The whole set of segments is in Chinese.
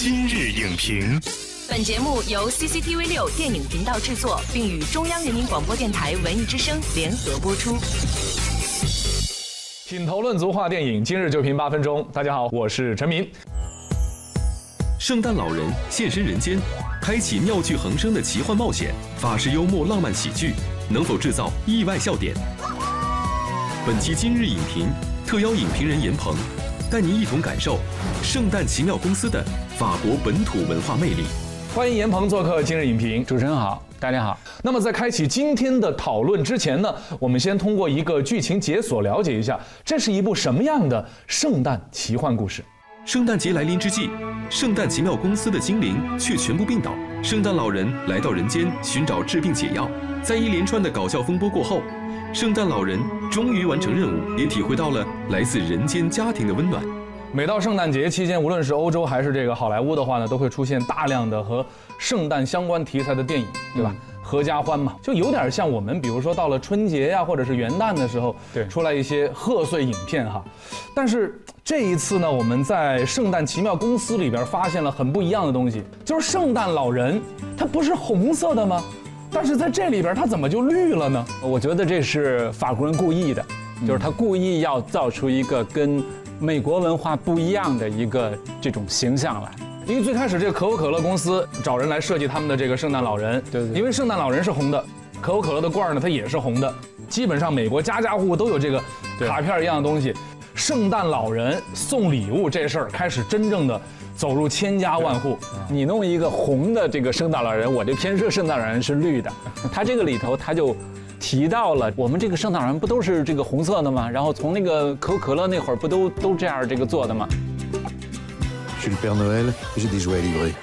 今日影评，本节目由 CCTV 六电影频道制作，并与中央人民广播电台文艺之声联合播出。品头论足话电影，今日就评八分钟。大家好，我是陈明。圣诞老人现身人间，开启妙趣横生的奇幻冒险，法式幽默浪漫喜剧，能否制造意外笑点？本期今日影评特邀影评人严鹏，带您一同感受圣诞奇妙公司的法国本土文化魅力。欢迎严鹏做客今日影评。主持人好，大家好。那么在开启今天的讨论之前呢，我们先通过一个剧情解锁了解一下，这是一部什么样的圣诞奇幻故事。圣诞节来临之际，圣诞奇妙公司的精灵却全部病倒。圣诞老人来到人间寻找治病解药，在一连串的搞笑风波过后，圣诞老人终于完成任务，也体会到了来自人间家庭的温暖。每到圣诞节期间，无论是欧洲还是这个好莱坞的话呢，都会出现大量的和圣诞相关题材的电影，对吧？合家欢嘛，就有点像我们，比如说到了春节呀，或者是元旦的时候，对出来一些贺岁影片哈。但是这一次呢，我们在圣诞奇妙公司里边发现了很不一样的东西，就是圣诞老人他不是红色的吗？但是在这里边它怎么就绿了呢？我觉得这是法国人故意的，就是他故意要造出一个跟美国文化不一样的一个这种形象来。因为最开始这个可口可乐公司找人来设计他们的这个圣诞老人，对对对因为圣诞老人是红的，可口可乐的罐儿呢它也是红的，基本上美国家家户户都有这个对卡片一样的东西。圣诞老人送礼物这事儿开始真正的走入千家万户，你弄一个红的这个圣诞老人，我这偏摄圣诞老人是绿的，他这个里头他就。提到了我们这个圣诞老人不都是这个红色的吗？然后从那个可口可乐那会儿不都都这样这个做的吗.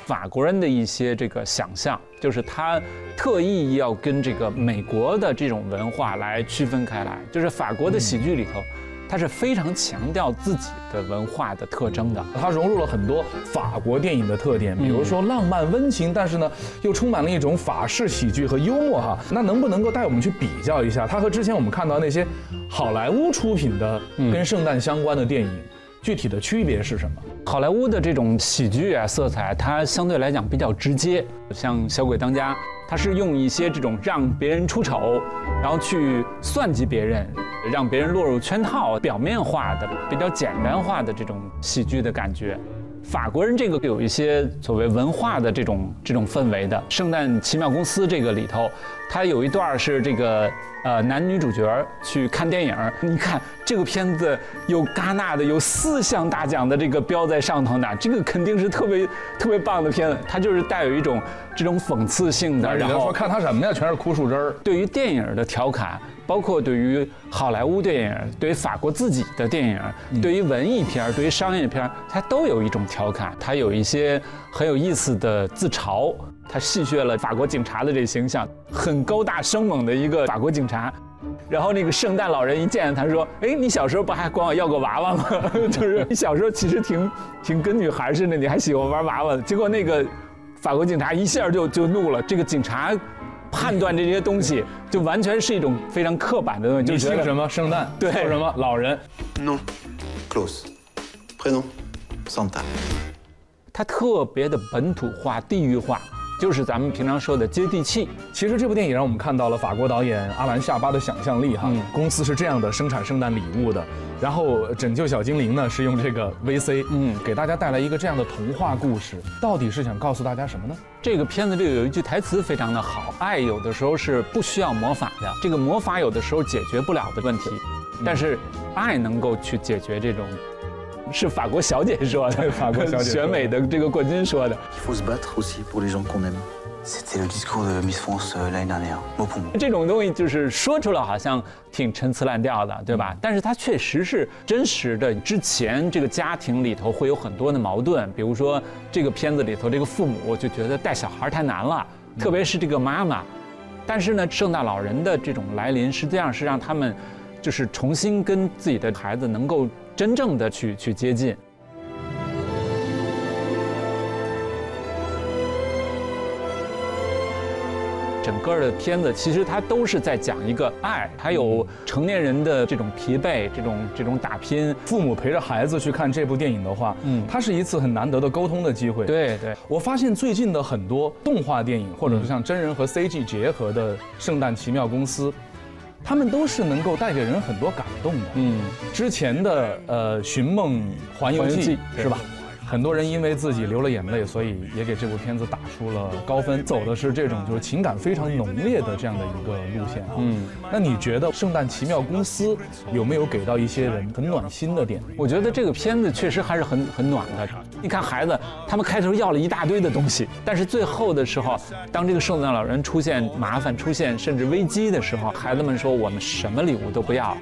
法国人的一些这个想象，就是他特意要跟这个美国的这种文化来区分开来。就是法国的喜剧里头，他是非常强调自己的文化的特征的。它融入了很多法国电影的特点，比如说浪漫温情，但是呢又充满了一种法式喜剧和幽默哈。那能不能够带我们去比较一下，它和之前我们看到那些好莱坞出品的跟圣诞相关的电影，具体的区别是什么？好莱坞的这种喜剧啊色彩，它相对来讲比较直接，像《小鬼当家》，它是用一些这种让别人出丑，然后去算计别人，让别人落入圈套，表面化的、比较简单化的这种喜剧的感觉。法国人这个有一些所谓文化的这种这种氛围的，《圣诞奇妙公司》这个里头，它有一段是这个呃男女主角去看电影，你看这个片子有戛纳的有四项大奖的这个标在上头呢，这个肯定是特别特别棒的片子，它就是带有一种这种讽刺性的，然后说看他什么呀，全是枯树枝儿。对于电影的调侃，包括对于好莱坞电影、对于法国自己的电影、对于文艺片儿、对于商业片儿，它都有一种调侃，它有一些很有意思的自嘲，它戏谑了法国警察的这形象，很高大生猛的一个法国警察。然后那个圣诞老人一见他说：“哎，你小时候不还管我要过娃娃吗？就是你小时候其实挺挺跟女孩似的，你还喜欢玩娃娃。”结果那个法国警察一下就就怒了，这个警察判断这些东西就完全是一种非常刻板的东西，你姓什么？圣诞？对叫什么？老人？Non. Close. Prénom Santa. 他特别的本土化、地域化，就是咱们平常说的接地气。其实这部电影让我们看到了法国导演阿兰夏巴的想象力哈。嗯公司是这样的生产圣诞礼物的，然后拯救小精灵呢是用这个 VC，嗯，给大家带来一个这样的童话故事，到底是想告诉大家什么呢？这个片子里有一句台词非常的好：爱有的时候是不需要魔法的，这个魔法有的时候解决不了的问题，但是爱能够去解决这种。是法国小姐说的，法国小姐选美的这个冠军说的。Euh. 这种东西就是说出来好像挺陈词滥调的，对吧？但是它确实是真实的。之前这个家庭里头会有很多的矛盾，比如说这个片子里头这个父母就觉得带小孩太难了，特别是这个妈妈。但是呢，圣诞老人的这种来临，实际上是让他们就是重新跟自己的孩子能够真正的去去接近。整整个的片子其实它都是在讲一个爱，还有成年人的这种疲惫，这种这种打拼。父母陪着孩子去看这部电影的话，嗯，它是一次很难得的沟通的机会。对对，我发现最近的很多动画电影，或者是像真人和 CG 结合的《圣诞奇妙公司》，他们都是能够带给人很多感动的。嗯，之前的呃《寻梦环游记环游记》是吧？很多人因为自己流了眼泪，所以也给这部片子打出了高分。走的是这种就是情感非常浓烈的这样的一个路线啊。嗯，那你觉得《圣诞奇妙公司》有没有给到一些人很暖心的点？我觉得这个片子确实还是很很暖的。你看孩子，他们开头要了一大堆的东西，但是最后的时候，当这个圣诞老人出现麻烦、出现甚至危机的时候，孩子们说：“我们什么礼物都不要，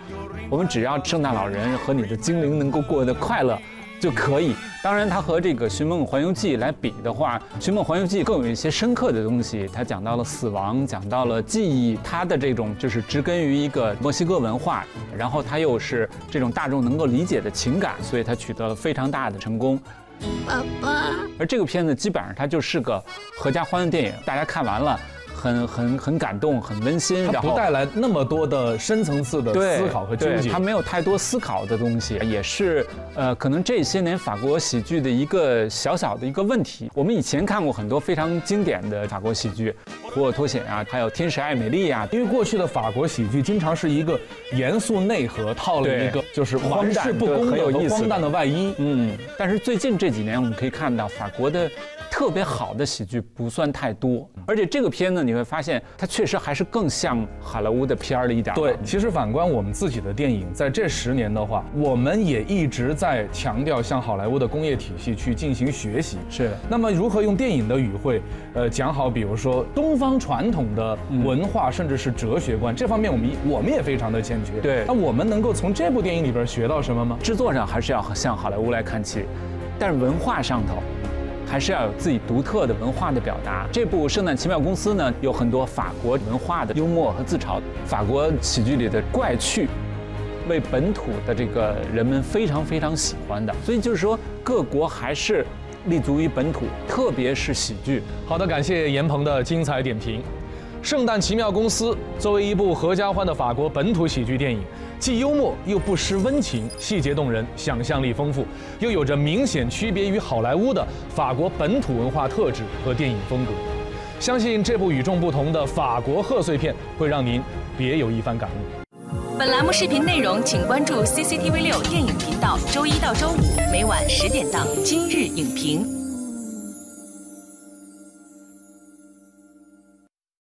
我们只要圣诞老人和你的精灵能够过得快乐。”就可以。当然，它和这个《寻梦环游记》来比的话，《寻梦环游记》更有一些深刻的东西。它讲到了死亡，讲到了记忆，它的这种就是植根于一个墨西哥文化，然后它又是这种大众能够理解的情感，所以它取得了非常大的成功。爸爸。而这个片子基本上它就是个合家欢的电影，大家看完了。很很很感动，很温馨，它不带来那么多的深层次的思考和纠结，他没有太多思考的东西，也是呃，可能这些年法国喜剧的一个小小的一个问题。我们以前看过很多非常经典的法国喜剧，《普尔脱险》啊，还有《天使爱美丽》啊，因为过去的法国喜剧经常是一个严肃内核套了一个就是玩世不恭的和荒诞的外衣，嗯，但是最近这几年我们可以看到法国的。特别好的喜剧不算太多，而且这个片子你会发现，它确实还是更像好莱坞的片儿了一点。对，其实反观我们自己的电影，在这十年的话，我们也一直在强调向好莱坞的工业体系去进行学习。是。那么如何用电影的语汇，呃，讲好，比如说东方传统的文化，甚至是哲学观这方面，我们我们也非常的欠缺。对。那我们能够从这部电影里边学到什么吗？制作上还是要向好莱坞来看齐，但是文化上头。还是要有自己独特的文化的表达。这部《圣诞奇妙公司》呢，有很多法国文化的幽默和自嘲，法国喜剧里的怪趣，为本土的这个人们非常非常喜欢的。所以就是说，各国还是立足于本土，特别是喜剧。好的，感谢严鹏的精彩点评。《圣诞奇妙公司》作为一部合家欢的法国本土喜剧电影，既幽默又不失温情，细节动人，想象力丰富，又有着明显区别于好莱坞的法国本土文化特质和电影风格。相信这部与众不同的法国贺岁片会让您别有一番感悟。本栏目视频内容，请关注 CCTV 六电影频道，周一到周五每晚十点档《今日影评》。